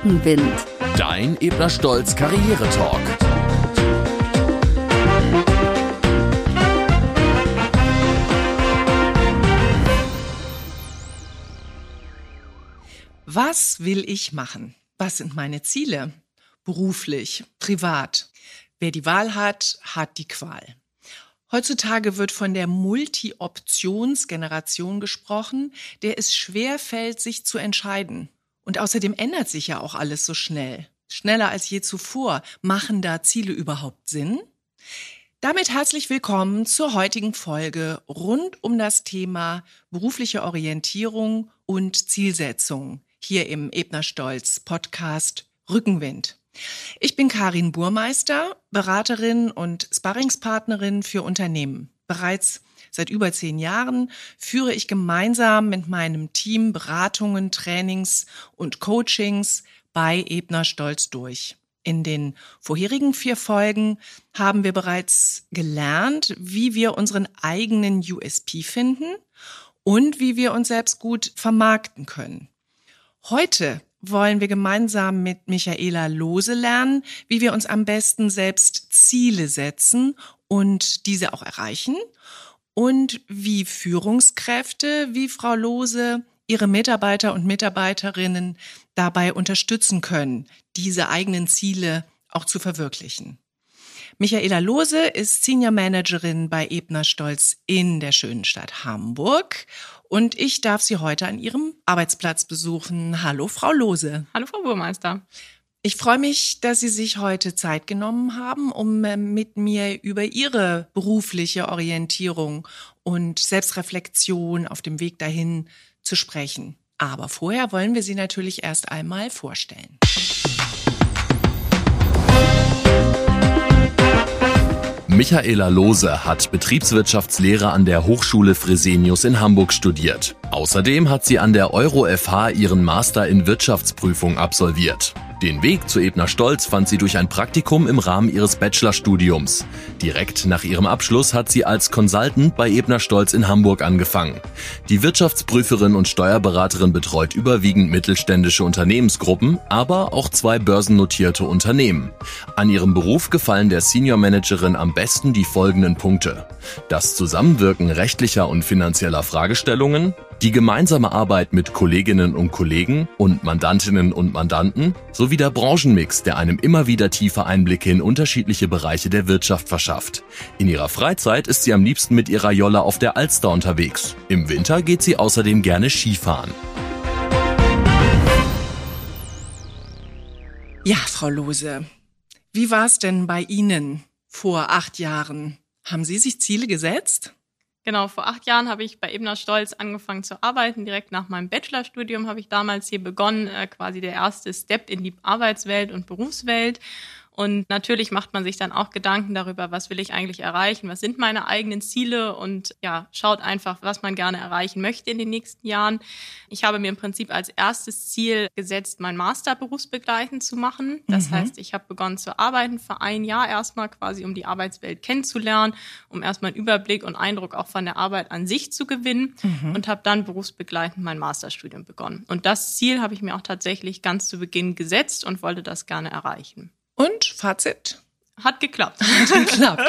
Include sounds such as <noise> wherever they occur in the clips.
Rückenwind. Dein Ebner Stolz Karriere-Talk. Was will ich machen? Was sind meine Ziele? Beruflich, privat. Wer die Wahl hat, hat die Qual. Heutzutage wird von der Multi-Options-Generation gesprochen, der es schwer fällt, sich zu entscheiden. Und außerdem ändert sich ja auch alles so schnell. Schneller als je zuvor. Machen da Ziele überhaupt Sinn? Damit herzlich willkommen zur heutigen Folge rund um das Thema berufliche Orientierung und Zielsetzung hier im Ebner Stolz Podcast Rückenwind. Ich bin Karin Burmeister, Beraterin und Sparringspartnerin für Unternehmen. Bereits seit über zehn Jahren führe ich gemeinsam mit meinem Team Beratungen, Trainings und Coachings bei Ebner Stolz durch. In den vorherigen vier Folgen haben wir bereits gelernt, wie wir unseren eigenen USP finden und wie wir uns selbst gut vermarkten können. Heute wollen wir gemeinsam mit Michaela Lose lernen, wie wir uns am besten selbst Ziele setzen und diese auch erreichen und wie Führungskräfte wie Frau Lose ihre Mitarbeiter und Mitarbeiterinnen dabei unterstützen können, diese eigenen Ziele auch zu verwirklichen. Michaela Lose ist Senior Managerin bei Ebner Stolz in der schönen Stadt Hamburg und ich darf Sie heute an Ihrem Arbeitsplatz besuchen. Hallo, Frau Lose. Hallo, Frau Burmeister. Ich freue mich, dass Sie sich heute Zeit genommen haben, um äh, mit mir über Ihre berufliche Orientierung und Selbstreflexion auf dem Weg dahin zu sprechen. Aber vorher wollen wir Sie natürlich erst einmal vorstellen. Michaela Lose hat Betriebswirtschaftslehre an der Hochschule Fresenius in Hamburg studiert. Außerdem hat sie an der Euro FH ihren Master in Wirtschaftsprüfung absolviert. Den Weg zu Ebner Stolz fand sie durch ein Praktikum im Rahmen ihres Bachelorstudiums. Direkt nach ihrem Abschluss hat sie als Consultant bei Ebner Stolz in Hamburg angefangen. Die Wirtschaftsprüferin und Steuerberaterin betreut überwiegend mittelständische Unternehmensgruppen, aber auch zwei börsennotierte Unternehmen. An ihrem Beruf gefallen der Senior Managerin am besten die folgenden Punkte. Das Zusammenwirken rechtlicher und finanzieller Fragestellungen, die gemeinsame Arbeit mit Kolleginnen und Kollegen und Mandantinnen und Mandanten sowie der Branchenmix, der einem immer wieder tiefe Einblicke in unterschiedliche Bereiche der Wirtschaft verschafft. In ihrer Freizeit ist sie am liebsten mit ihrer Jolle auf der Alster unterwegs. Im Winter geht sie außerdem gerne Skifahren. Ja, Frau Lose, wie war es denn bei Ihnen vor acht Jahren? Haben Sie sich Ziele gesetzt? Genau, vor acht Jahren habe ich bei Ebner Stolz angefangen zu arbeiten. Direkt nach meinem Bachelorstudium habe ich damals hier begonnen, äh, quasi der erste Step in die Arbeitswelt und Berufswelt. Und natürlich macht man sich dann auch Gedanken darüber, was will ich eigentlich erreichen, was sind meine eigenen Ziele und ja, schaut einfach, was man gerne erreichen möchte in den nächsten Jahren. Ich habe mir im Prinzip als erstes Ziel gesetzt, mein Master berufsbegleitend zu machen. Das mhm. heißt, ich habe begonnen zu arbeiten für ein Jahr erstmal quasi, um die Arbeitswelt kennenzulernen, um erstmal einen Überblick und Eindruck auch von der Arbeit an sich zu gewinnen mhm. und habe dann berufsbegleitend mein Masterstudium begonnen. Und das Ziel habe ich mir auch tatsächlich ganz zu Beginn gesetzt und wollte das gerne erreichen. Fazit? Hat geklappt. <laughs> Hat geklappt.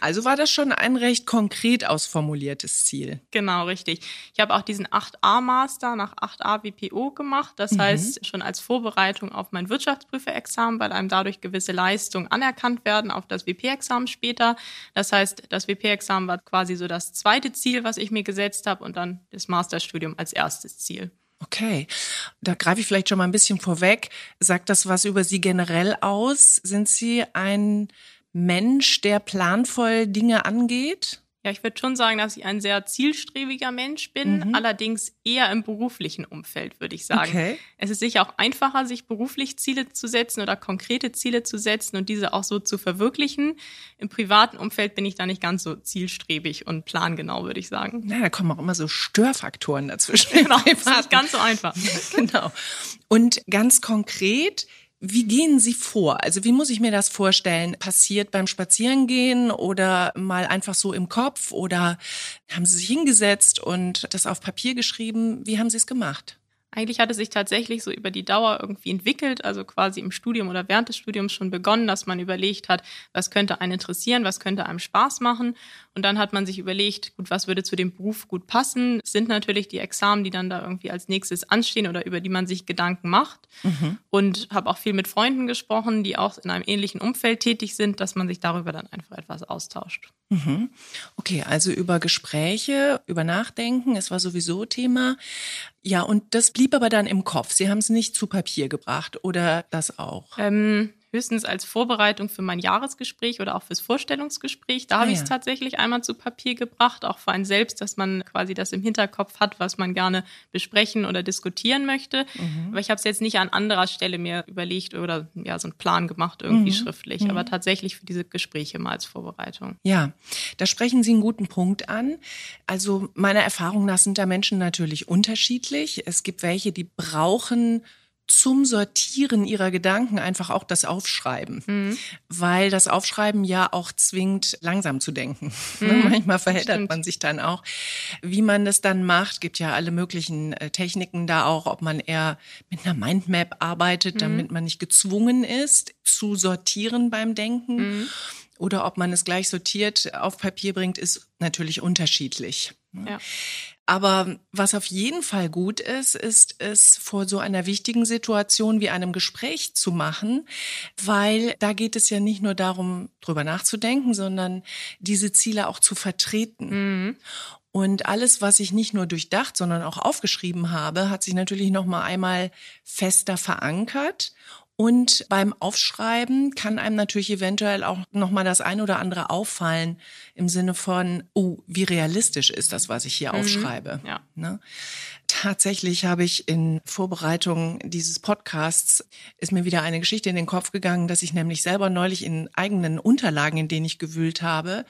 Also war das schon ein recht konkret ausformuliertes Ziel. Genau, richtig. Ich habe auch diesen 8a-Master nach 8a WPO gemacht. Das mhm. heißt, schon als Vorbereitung auf mein Wirtschaftsprüferexamen, weil einem dadurch gewisse Leistungen anerkannt werden auf das WP-Examen später. Das heißt, das WP-Examen war quasi so das zweite Ziel, was ich mir gesetzt habe und dann das Masterstudium als erstes Ziel. Okay, da greife ich vielleicht schon mal ein bisschen vorweg. Sagt das was über Sie generell aus? Sind Sie ein Mensch, der planvoll Dinge angeht? Ja, ich würde schon sagen, dass ich ein sehr zielstrebiger Mensch bin, mhm. allerdings eher im beruflichen Umfeld, würde ich sagen. Okay. Es ist sicher auch einfacher, sich beruflich Ziele zu setzen oder konkrete Ziele zu setzen und diese auch so zu verwirklichen. Im privaten Umfeld bin ich da nicht ganz so zielstrebig und plangenau, würde ich sagen. Na, da kommen auch immer so Störfaktoren dazwischen. Genau, das ist nicht ganz so einfach. <laughs> genau. Und ganz konkret, wie gehen Sie vor? Also wie muss ich mir das vorstellen? Passiert beim Spazierengehen oder mal einfach so im Kopf oder haben Sie sich hingesetzt und das auf Papier geschrieben? Wie haben Sie es gemacht? Eigentlich hat es sich tatsächlich so über die Dauer irgendwie entwickelt, also quasi im Studium oder während des Studiums schon begonnen, dass man überlegt hat, was könnte einen interessieren, was könnte einem Spaß machen. Und dann hat man sich überlegt, gut, was würde zu dem Beruf gut passen? Es sind natürlich die Examen, die dann da irgendwie als nächstes anstehen oder über die man sich Gedanken macht. Mhm. Und habe auch viel mit Freunden gesprochen, die auch in einem ähnlichen Umfeld tätig sind, dass man sich darüber dann einfach etwas austauscht. Mhm. Okay, also über Gespräche, über Nachdenken, es war sowieso Thema. Ja, und das blieb aber dann im Kopf. Sie haben es nicht zu Papier gebracht oder das auch? Ähm, höchstens als Vorbereitung für mein Jahresgespräch oder auch fürs Vorstellungsgespräch. Da ah, habe ich es tatsächlich einmal zu Papier gebracht, auch für einen selbst, dass man quasi das im Hinterkopf hat, was man gerne besprechen oder diskutieren möchte. Mhm. Aber ich habe es jetzt nicht an anderer Stelle mir überlegt oder ja so einen Plan gemacht irgendwie mhm. schriftlich, mhm. aber tatsächlich für diese Gespräche mal als Vorbereitung. Ja, da sprechen Sie einen guten Punkt an. Also meiner Erfahrung nach sind da Menschen natürlich unterschiedlich. Es gibt welche, die brauchen zum Sortieren ihrer Gedanken einfach auch das Aufschreiben, mhm. weil das Aufschreiben ja auch zwingt, langsam zu denken. <laughs> Mhm. Manchmal verheddert man sich dann auch. Wie man das dann macht, gibt ja alle möglichen äh, Techniken da auch, ob man eher mit einer Mindmap arbeitet, mhm. damit man nicht gezwungen ist, zu sortieren beim Denken. Mhm. Oder ob man es gleich sortiert auf Papier bringt, ist natürlich unterschiedlich. Ja. Aber was auf jeden Fall gut ist, ist es vor so einer wichtigen Situation wie einem Gespräch zu machen, weil da geht es ja nicht nur darum, drüber nachzudenken, sondern diese Ziele auch zu vertreten. Mhm. Und alles, was ich nicht nur durchdacht, sondern auch aufgeschrieben habe, hat sich natürlich noch mal einmal fester verankert und beim Aufschreiben kann einem natürlich eventuell auch nochmal das ein oder andere auffallen im Sinne von, oh, wie realistisch ist das, was ich hier mhm. aufschreibe. Ja. Ne? Tatsächlich habe ich in Vorbereitung dieses Podcasts ist mir wieder eine Geschichte in den Kopf gegangen, dass ich nämlich selber neulich in eigenen Unterlagen, in denen ich gewühlt habe,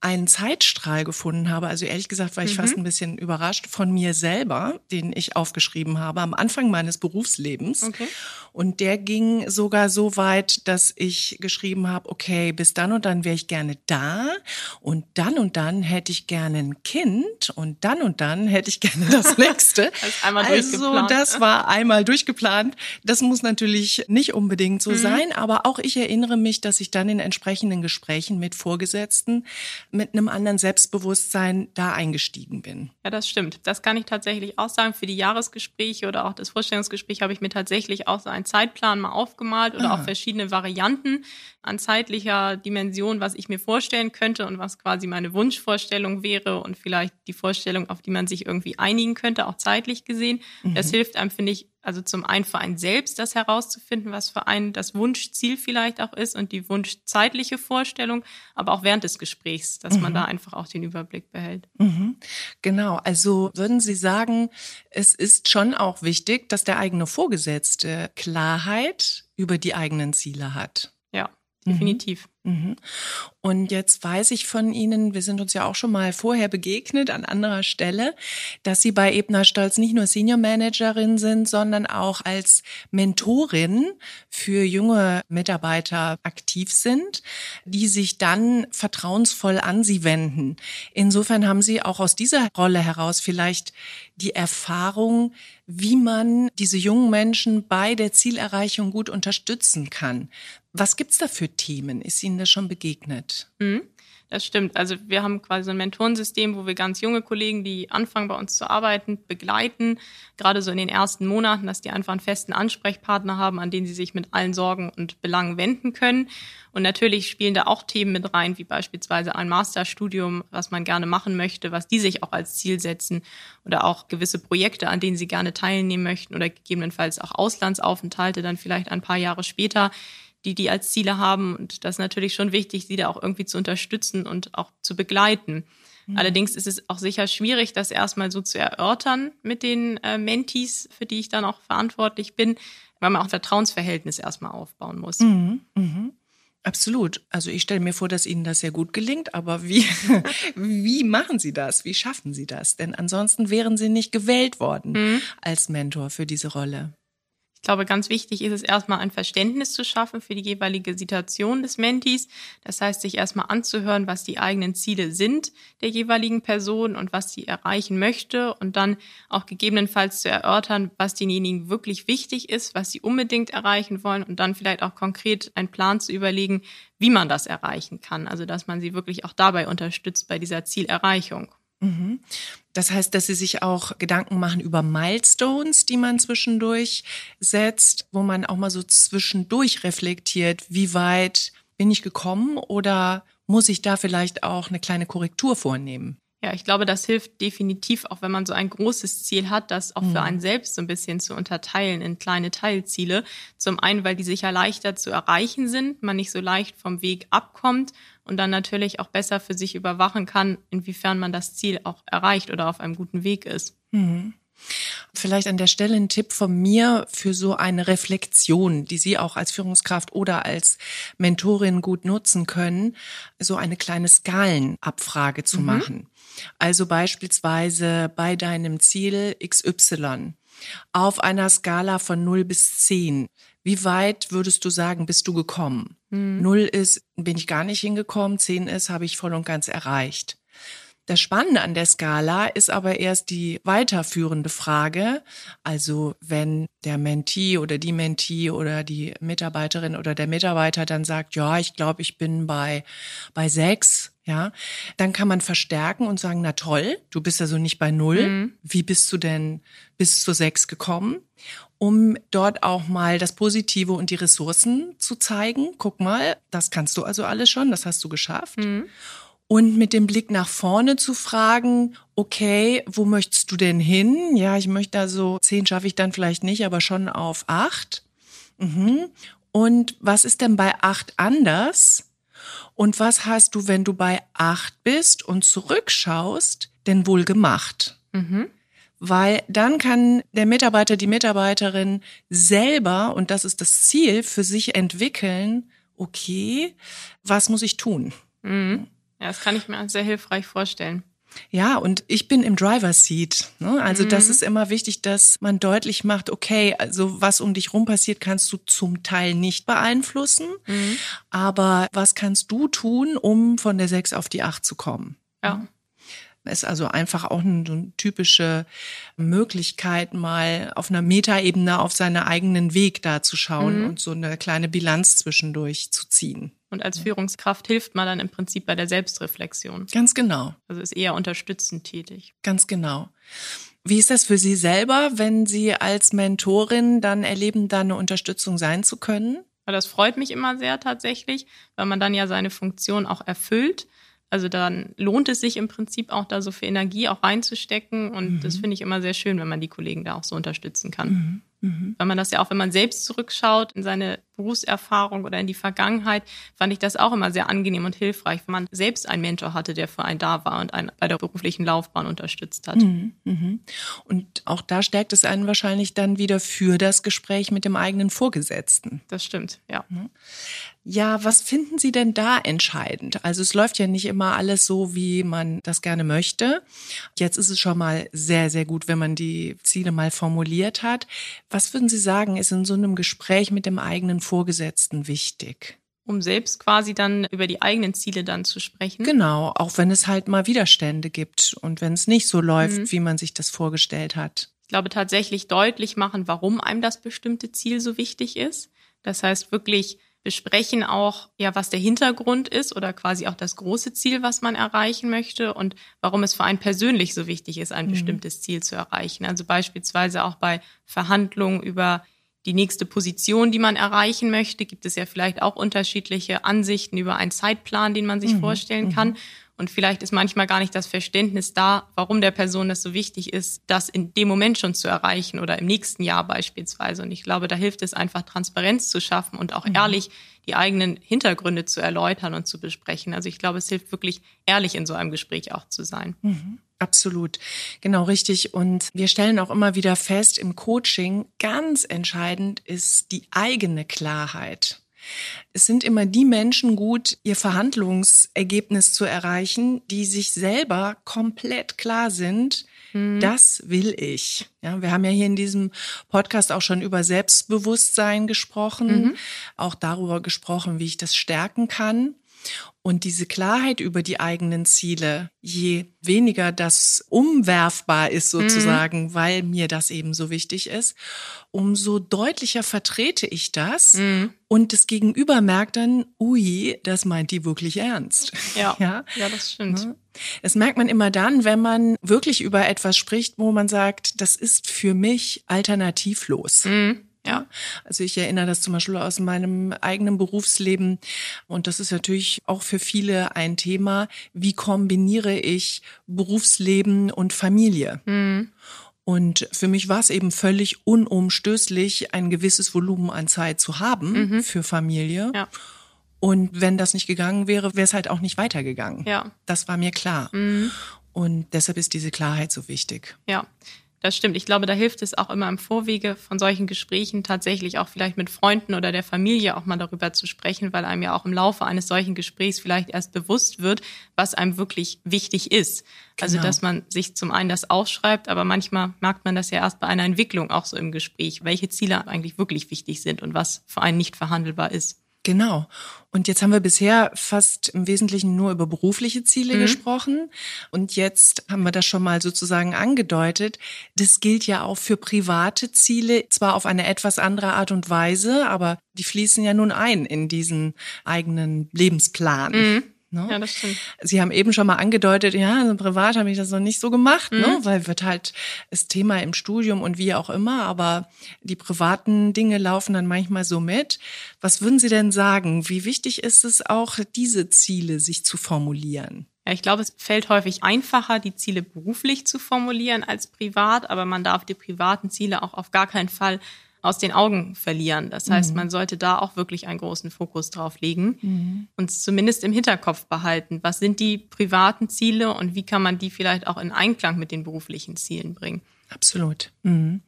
einen Zeitstrahl gefunden habe. Also ehrlich gesagt war ich mhm. fast ein bisschen überrascht von mir selber, den ich aufgeschrieben habe am Anfang meines Berufslebens. Okay. Und der ging sogar so weit, dass ich geschrieben habe, okay, bis dann und dann wäre ich gerne da und dann und dann hätte ich gerne ein Kind und dann und dann hätte ich gerne das <laughs> nächste. das also das war einmal durchgeplant. Das muss natürlich nicht unbedingt so mhm. sein, aber auch ich erinnere mich, dass ich dann in entsprechenden Gesprächen mit Vorgesetzten mit einem anderen Selbstbewusstsein da eingestiegen bin. Ja, das stimmt. Das kann ich tatsächlich auch sagen. Für die Jahresgespräche oder auch das Vorstellungsgespräch habe ich mir tatsächlich auch so einen Zeitplan mal aufgemalt oder ah. auch verschiedene Varianten an zeitlicher Dimension, was ich mir vorstellen könnte und was quasi meine Wunschvorstellung wäre und vielleicht die Vorstellung, auf die man sich irgendwie einigen könnte, auch zeitlich gesehen. Mhm. Das hilft einem, finde ich, also zum einen für einen selbst das herauszufinden, was für einen das Wunschziel vielleicht auch ist und die wunschzeitliche Vorstellung, aber auch während des Gesprächs, dass mhm. man da einfach auch den Überblick behält. Mhm. Genau, also würden Sie sagen, es ist schon auch wichtig, dass der eigene Vorgesetzte Klarheit über die eigenen Ziele hat. Ja, definitiv. Mhm. Mhm. Und jetzt weiß ich von Ihnen, wir sind uns ja auch schon mal vorher begegnet an anderer Stelle, dass Sie bei Ebner Stolz nicht nur Senior Managerin sind, sondern auch als Mentorin für junge Mitarbeiter aktiv sind, die sich dann vertrauensvoll an Sie wenden. Insofern haben Sie auch aus dieser Rolle heraus vielleicht die Erfahrung, wie man diese jungen Menschen bei der Zielerreichung gut unterstützen kann. Was gibt's da für Themen? Ist Ihnen das schon begegnet? Mhm. Das stimmt. Also wir haben quasi so ein Mentorensystem, wo wir ganz junge Kollegen, die anfangen bei uns zu arbeiten, begleiten, gerade so in den ersten Monaten, dass die einfach einen festen Ansprechpartner haben, an den sie sich mit allen Sorgen und Belangen wenden können. Und natürlich spielen da auch Themen mit rein, wie beispielsweise ein Masterstudium, was man gerne machen möchte, was die sich auch als Ziel setzen oder auch gewisse Projekte, an denen sie gerne teilnehmen möchten oder gegebenenfalls auch Auslandsaufenthalte dann vielleicht ein paar Jahre später die die als Ziele haben. Und das ist natürlich schon wichtig, sie da auch irgendwie zu unterstützen und auch zu begleiten. Mhm. Allerdings ist es auch sicher schwierig, das erstmal so zu erörtern mit den äh, Mentees, für die ich dann auch verantwortlich bin, weil man auch ein Vertrauensverhältnis erstmal aufbauen muss. Mhm. Mhm. Absolut. Also ich stelle mir vor, dass Ihnen das sehr gut gelingt, aber wie, <laughs> wie machen Sie das? Wie schaffen Sie das? Denn ansonsten wären Sie nicht gewählt worden mhm. als Mentor für diese Rolle. Ich glaube, ganz wichtig ist es erstmal ein Verständnis zu schaffen für die jeweilige Situation des Mentis. Das heißt, sich erstmal anzuhören, was die eigenen Ziele sind der jeweiligen Person und was sie erreichen möchte und dann auch gegebenenfalls zu erörtern, was denjenigen wirklich wichtig ist, was sie unbedingt erreichen wollen und dann vielleicht auch konkret einen Plan zu überlegen, wie man das erreichen kann. Also, dass man sie wirklich auch dabei unterstützt bei dieser Zielerreichung. Mhm. Das heißt, dass sie sich auch Gedanken machen über Milestones, die man zwischendurch setzt, wo man auch mal so zwischendurch reflektiert, wie weit bin ich gekommen oder muss ich da vielleicht auch eine kleine Korrektur vornehmen? Ja, ich glaube, das hilft definitiv, auch wenn man so ein großes Ziel hat, das auch für mhm. einen selbst so ein bisschen zu unterteilen in kleine Teilziele. Zum einen, weil die sicher leichter zu erreichen sind, man nicht so leicht vom Weg abkommt und dann natürlich auch besser für sich überwachen kann, inwiefern man das Ziel auch erreicht oder auf einem guten Weg ist. Mhm. Vielleicht an der Stelle ein Tipp von mir für so eine Reflexion, die Sie auch als Führungskraft oder als Mentorin gut nutzen können, so eine kleine Skalenabfrage zu mhm. machen. Also beispielsweise bei deinem Ziel XY auf einer Skala von 0 bis 10. Wie weit würdest du sagen, bist du gekommen? Mhm. 0 ist, bin ich gar nicht hingekommen, 10 ist, habe ich voll und ganz erreicht. Das Spannende an der Skala ist aber erst die weiterführende Frage. Also wenn der Mentee oder die Mentee oder die Mitarbeiterin oder der Mitarbeiter dann sagt, ja, ich glaube, ich bin bei, bei sechs, ja, dann kann man verstärken und sagen, na toll, du bist also nicht bei null. Mhm. Wie bist du denn bis zu sechs gekommen? Um dort auch mal das Positive und die Ressourcen zu zeigen. Guck mal, das kannst du also alles schon, das hast du geschafft. Mhm und mit dem Blick nach vorne zu fragen, okay, wo möchtest du denn hin? Ja, ich möchte da so zehn schaffe ich dann vielleicht nicht, aber schon auf acht. Mhm. Und was ist denn bei acht anders? Und was hast du, wenn du bei acht bist und zurückschaust, denn wohl gemacht? Mhm. Weil dann kann der Mitarbeiter, die Mitarbeiterin selber, und das ist das Ziel, für sich entwickeln, okay, was muss ich tun? Mhm. Ja, das kann ich mir sehr hilfreich vorstellen. Ja, und ich bin im Driver Seat. Ne? Also mhm. das ist immer wichtig, dass man deutlich macht, okay, also was um dich rum passiert, kannst du zum Teil nicht beeinflussen. Mhm. Aber was kannst du tun, um von der 6 auf die 8 zu kommen? Ja. Ist also einfach auch eine, eine typische Möglichkeit, mal auf einer Metaebene auf seinen eigenen Weg da zu schauen mhm. und so eine kleine Bilanz zwischendurch zu ziehen. Und als Führungskraft hilft man dann im Prinzip bei der Selbstreflexion. Ganz genau. Also ist eher unterstützend tätig. Ganz genau. Wie ist das für Sie selber, wenn Sie als Mentorin dann erleben, da eine Unterstützung sein zu können? Das freut mich immer sehr tatsächlich, weil man dann ja seine Funktion auch erfüllt. Also dann lohnt es sich im Prinzip auch da so viel Energie auch reinzustecken. Und mhm. das finde ich immer sehr schön, wenn man die Kollegen da auch so unterstützen kann. Mhm. Mhm. Weil man das ja auch, wenn man selbst zurückschaut in seine Berufserfahrung oder in die Vergangenheit, fand ich das auch immer sehr angenehm und hilfreich, wenn man selbst einen Mentor hatte, der für einen da war und einen bei der beruflichen Laufbahn unterstützt hat. Mhm. Mhm. Und auch da stärkt es einen wahrscheinlich dann wieder für das Gespräch mit dem eigenen Vorgesetzten. Das stimmt, ja. Mhm. Ja, was finden Sie denn da entscheidend? Also es läuft ja nicht immer alles so, wie man das gerne möchte. Jetzt ist es schon mal sehr, sehr gut, wenn man die Ziele mal formuliert hat. Was würden Sie sagen, ist in so einem Gespräch mit dem eigenen Vorgesetzten wichtig? Um selbst quasi dann über die eigenen Ziele dann zu sprechen. Genau, auch wenn es halt mal Widerstände gibt und wenn es nicht so läuft, mhm. wie man sich das vorgestellt hat. Ich glaube tatsächlich deutlich machen, warum einem das bestimmte Ziel so wichtig ist. Das heißt wirklich besprechen auch, ja, was der Hintergrund ist oder quasi auch das große Ziel, was man erreichen möchte und warum es für einen persönlich so wichtig ist, ein mhm. bestimmtes Ziel zu erreichen. Also beispielsweise auch bei Verhandlungen über die nächste Position, die man erreichen möchte, gibt es ja vielleicht auch unterschiedliche Ansichten über einen Zeitplan, den man sich mhm. vorstellen kann. Mhm. Und vielleicht ist manchmal gar nicht das Verständnis da, warum der Person das so wichtig ist, das in dem Moment schon zu erreichen oder im nächsten Jahr beispielsweise. Und ich glaube, da hilft es einfach, Transparenz zu schaffen und auch mhm. ehrlich die eigenen Hintergründe zu erläutern und zu besprechen. Also ich glaube, es hilft wirklich, ehrlich in so einem Gespräch auch zu sein. Mhm. Absolut, genau richtig. Und wir stellen auch immer wieder fest, im Coaching ganz entscheidend ist die eigene Klarheit. Es sind immer die Menschen gut, ihr Verhandlungsergebnis zu erreichen, die sich selber komplett klar sind, Mhm. Das will ich. Ja, wir haben ja hier in diesem Podcast auch schon über Selbstbewusstsein gesprochen, mhm. auch darüber gesprochen, wie ich das stärken kann. Und diese Klarheit über die eigenen Ziele, je weniger das umwerfbar ist sozusagen, mhm. weil mir das eben so wichtig ist, umso deutlicher vertrete ich das mhm. und das Gegenüber merkt dann, ui, das meint die wirklich ernst. Ja, <laughs> ja? ja das stimmt. Ne? Das merkt man immer dann, wenn man wirklich über etwas spricht, wo man sagt, das ist für mich alternativlos. Mhm. Ja, also ich erinnere das zum Beispiel aus meinem eigenen Berufsleben. Und das ist natürlich auch für viele ein Thema. Wie kombiniere ich Berufsleben und Familie? Mhm. Und für mich war es eben völlig unumstößlich, ein gewisses Volumen an Zeit zu haben mhm. für Familie. Ja. Und wenn das nicht gegangen wäre, wäre es halt auch nicht weitergegangen. Ja. Das war mir klar. Mhm. Und deshalb ist diese Klarheit so wichtig. Ja. Das stimmt. Ich glaube, da hilft es auch immer im Vorwege von solchen Gesprächen tatsächlich auch vielleicht mit Freunden oder der Familie auch mal darüber zu sprechen, weil einem ja auch im Laufe eines solchen Gesprächs vielleicht erst bewusst wird, was einem wirklich wichtig ist. Also, genau. Dass man sich zum einen das aufschreibt, aber manchmal merkt man das ja erst bei einer Entwicklung auch so im Gespräch, welche Ziele eigentlich wirklich wichtig sind und was für einen nicht verhandelbar ist. Genau. Und jetzt haben wir bisher fast im Wesentlichen nur über berufliche Ziele mhm. gesprochen. Und jetzt haben wir das schon mal sozusagen angedeutet. Das gilt ja auch für private Ziele, zwar auf eine etwas andere Art und Weise, aber die fließen ja nun ein in diesen eigenen Lebensplan. Mhm. Ne? Ja, das stimmt. Sie haben eben schon mal angedeutet, ja, also privat habe ich das noch nicht so gemacht, ne? mhm. ne? weil wird halt das Thema im Studium und wie auch immer, aber die privaten Dinge laufen dann manchmal so mit. Was würden Sie denn sagen? Wie wichtig ist es auch, diese Ziele sich zu formulieren? Ja, ich glaube, es fällt häufig einfacher, die Ziele beruflich zu formulieren als privat, aber man darf die privaten Ziele auch auf gar keinen Fall aus den Augen verlieren. Das heißt, mhm. man sollte da auch wirklich einen großen Fokus drauf legen mhm. und zumindest im Hinterkopf behalten, was sind die privaten Ziele und wie kann man die vielleicht auch in Einklang mit den beruflichen Zielen bringen. Absolut. Mhm.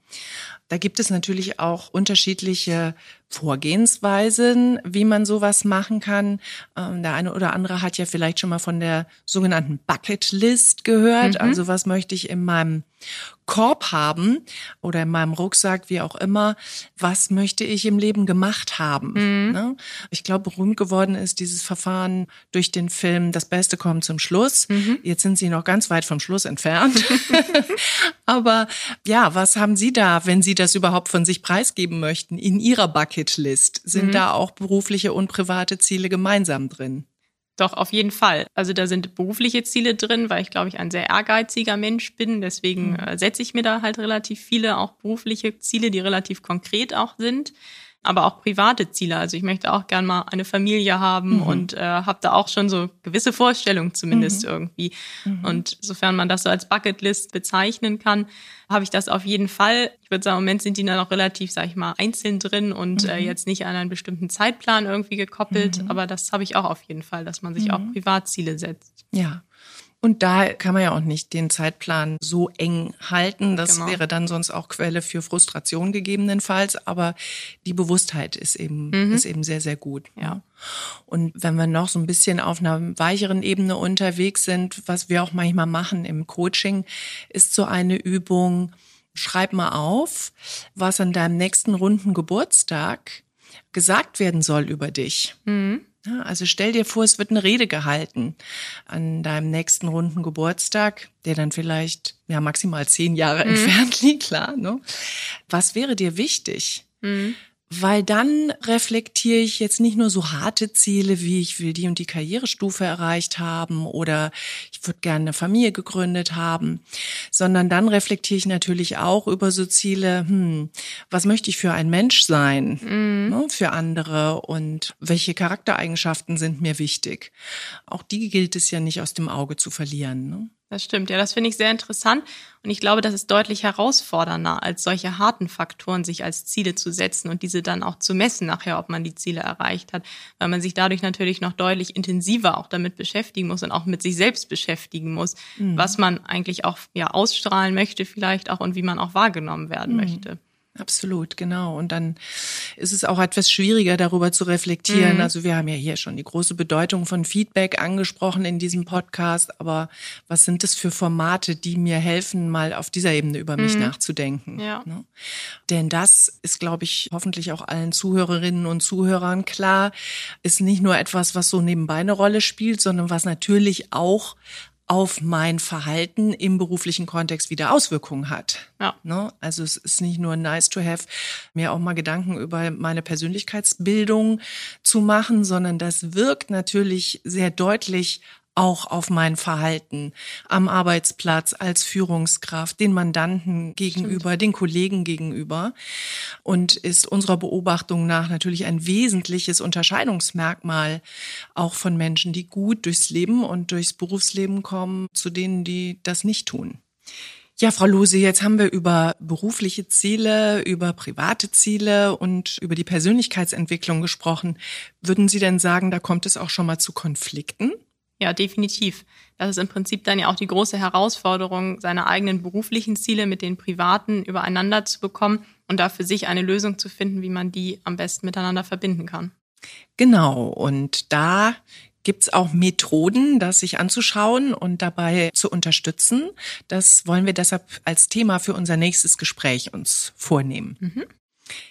Da gibt es natürlich auch unterschiedliche Vorgehensweisen, wie man sowas machen kann. Ähm, der eine oder andere hat ja vielleicht schon mal von der sogenannten Bucket List gehört. Mhm. Also was möchte ich in meinem Korb haben oder in meinem Rucksack, wie auch immer, was möchte ich im Leben gemacht haben. Mhm. Ne? Ich glaube, berühmt geworden ist dieses Verfahren durch den Film Das Beste kommt zum Schluss. Mhm. Jetzt sind Sie noch ganz weit vom Schluss entfernt. <laughs> Aber ja, was haben Sie da, wenn Sie das überhaupt von sich preisgeben möchten, in Ihrer Bucketlist? Sind mhm. da auch berufliche und private Ziele gemeinsam drin? Doch, auf jeden Fall. Also da sind berufliche Ziele drin, weil ich glaube ich ein sehr ehrgeiziger Mensch bin. Deswegen mhm. äh, setze ich mir da halt relativ viele auch berufliche Ziele, die relativ konkret auch sind aber auch private Ziele. Also ich möchte auch gern mal eine Familie haben mhm. und äh, habe da auch schon so gewisse Vorstellungen zumindest mhm. irgendwie. Mhm. Und sofern man das so als Bucketlist bezeichnen kann, habe ich das auf jeden Fall. Ich würde sagen, im Moment sind die da noch relativ, sag ich mal, einzeln drin und äh, mhm. jetzt nicht an einen bestimmten Zeitplan irgendwie gekoppelt. Mhm. Aber das habe ich auch auf jeden Fall, dass man sich auch mhm. Privatziele setzt. Ja. Und da kann man ja auch nicht den Zeitplan so eng halten. Das genau. wäre dann sonst auch Quelle für Frustration gegebenenfalls. Aber die Bewusstheit ist eben, mhm. ist eben sehr, sehr gut. Ja. Und wenn wir noch so ein bisschen auf einer weicheren Ebene unterwegs sind, was wir auch manchmal machen im Coaching, ist so eine Übung, schreib mal auf, was an deinem nächsten runden Geburtstag gesagt werden soll über dich. Mhm. Ja, also stell dir vor, es wird eine Rede gehalten an deinem nächsten runden Geburtstag, der dann vielleicht ja maximal zehn Jahre mhm. entfernt <laughs> liegt, klar. Ne? Was wäre dir wichtig? Mhm weil dann reflektiere ich jetzt nicht nur so harte Ziele, wie ich will die und die Karrierestufe erreicht haben oder ich würde gerne eine Familie gegründet haben, sondern dann reflektiere ich natürlich auch über so Ziele, hm, was möchte ich für ein Mensch sein mhm. ne, für andere und welche Charaktereigenschaften sind mir wichtig. Auch die gilt es ja nicht aus dem Auge zu verlieren. Ne? Das stimmt, ja, das finde ich sehr interessant. Und ich glaube, das ist deutlich herausfordernder, als solche harten Faktoren sich als Ziele zu setzen und diese dann auch zu messen nachher, ob man die Ziele erreicht hat, weil man sich dadurch natürlich noch deutlich intensiver auch damit beschäftigen muss und auch mit sich selbst beschäftigen muss, mhm. was man eigentlich auch ja ausstrahlen möchte vielleicht auch und wie man auch wahrgenommen werden mhm. möchte. Absolut, genau. Und dann ist es auch etwas schwieriger, darüber zu reflektieren. Mhm. Also wir haben ja hier schon die große Bedeutung von Feedback angesprochen in diesem Podcast. Aber was sind das für Formate, die mir helfen, mal auf dieser Ebene über mich mhm. nachzudenken? Ja. Ne? Denn das ist, glaube ich, hoffentlich auch allen Zuhörerinnen und Zuhörern klar, ist nicht nur etwas, was so nebenbei eine Rolle spielt, sondern was natürlich auch auf mein Verhalten im beruflichen Kontext wieder Auswirkungen hat. Ja. Ne? Also es ist nicht nur nice to have, mir auch mal Gedanken über meine Persönlichkeitsbildung zu machen, sondern das wirkt natürlich sehr deutlich auch auf mein Verhalten am Arbeitsplatz als Führungskraft, den Mandanten gegenüber, Stimmt. den Kollegen gegenüber und ist unserer Beobachtung nach natürlich ein wesentliches Unterscheidungsmerkmal auch von Menschen, die gut durchs Leben und durchs Berufsleben kommen, zu denen, die das nicht tun. Ja, Frau Lose, jetzt haben wir über berufliche Ziele, über private Ziele und über die Persönlichkeitsentwicklung gesprochen. Würden Sie denn sagen, da kommt es auch schon mal zu Konflikten? Ja, definitiv. Das ist im Prinzip dann ja auch die große Herausforderung, seine eigenen beruflichen Ziele mit den privaten übereinander zu bekommen und da für sich eine Lösung zu finden, wie man die am besten miteinander verbinden kann. Genau, und da gibt's auch Methoden, das sich anzuschauen und dabei zu unterstützen. Das wollen wir deshalb als Thema für unser nächstes Gespräch uns vornehmen. Mhm.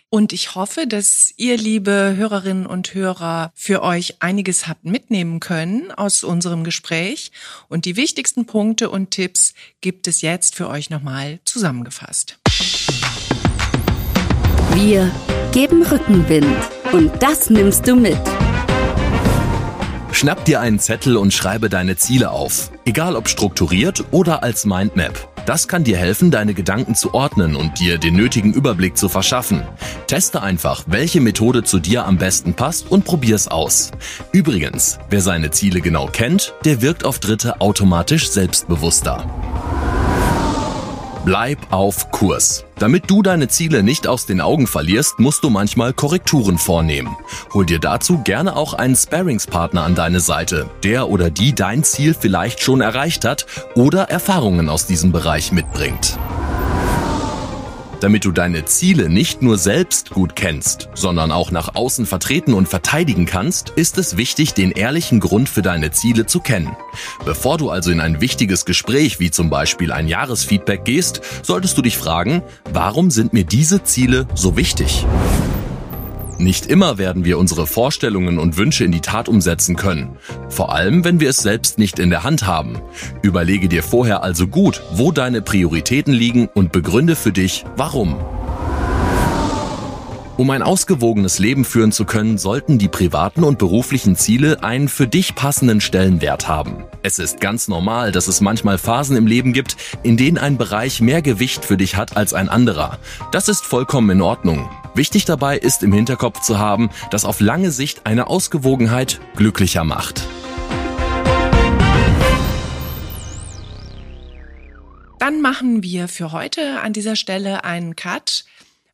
Und ich hoffe, dass ihr, liebe Hörerinnen und Hörer, für euch einiges habt mitnehmen können aus unserem Gespräch. Und die wichtigsten Punkte und Tipps gibt es jetzt für euch nochmal zusammengefasst. Wir geben Rückenwind. Und das nimmst du mit. Schnapp dir einen Zettel und schreibe deine Ziele auf. Egal ob strukturiert oder als Mindmap. Das kann dir helfen, deine Gedanken zu ordnen und dir den nötigen Überblick zu verschaffen. Teste einfach, welche Methode zu dir am besten passt und probier's aus. Übrigens, wer seine Ziele genau kennt, der wirkt auf Dritte automatisch selbstbewusster. Bleib auf Kurs. Damit du deine Ziele nicht aus den Augen verlierst, musst du manchmal Korrekturen vornehmen. Hol dir dazu gerne auch einen Sparingspartner an deine Seite, der oder die dein Ziel vielleicht schon erreicht hat oder Erfahrungen aus diesem Bereich mitbringt. Damit du deine Ziele nicht nur selbst gut kennst, sondern auch nach außen vertreten und verteidigen kannst, ist es wichtig, den ehrlichen Grund für deine Ziele zu kennen. Bevor du also in ein wichtiges Gespräch wie zum Beispiel ein Jahresfeedback gehst, solltest du dich fragen, warum sind mir diese Ziele so wichtig? Nicht immer werden wir unsere Vorstellungen und Wünsche in die Tat umsetzen können. Vor allem, wenn wir es selbst nicht in der Hand haben. Überlege dir vorher also gut, wo deine Prioritäten liegen und begründe für dich, warum. Um ein ausgewogenes Leben führen zu können, sollten die privaten und beruflichen Ziele einen für dich passenden Stellenwert haben. Es ist ganz normal, dass es manchmal Phasen im Leben gibt, in denen ein Bereich mehr Gewicht für dich hat als ein anderer. Das ist vollkommen in Ordnung. Wichtig dabei ist im Hinterkopf zu haben, dass auf lange Sicht eine Ausgewogenheit glücklicher macht. Dann machen wir für heute an dieser Stelle einen Cut,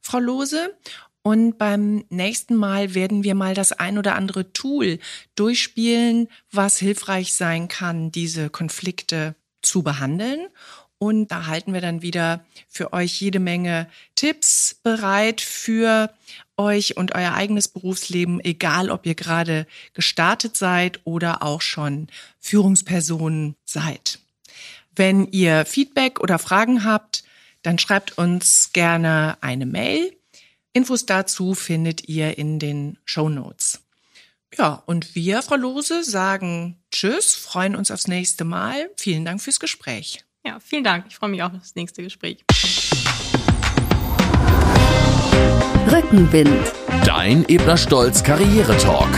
Frau Lose. Und beim nächsten Mal werden wir mal das ein oder andere Tool durchspielen, was hilfreich sein kann, diese Konflikte zu behandeln. Und da halten wir dann wieder für euch jede Menge Tipps bereit für euch und euer eigenes Berufsleben, egal ob ihr gerade gestartet seid oder auch schon Führungspersonen seid. Wenn ihr Feedback oder Fragen habt, dann schreibt uns gerne eine Mail. Infos dazu findet ihr in den Show Notes. Ja, und wir, Frau Lose, sagen Tschüss, freuen uns aufs nächste Mal. Vielen Dank fürs Gespräch. Ja, vielen Dank. Ich freue mich auch auf das nächste Gespräch. Rückenwind. Dein Ebner Stolz Karriere Talk.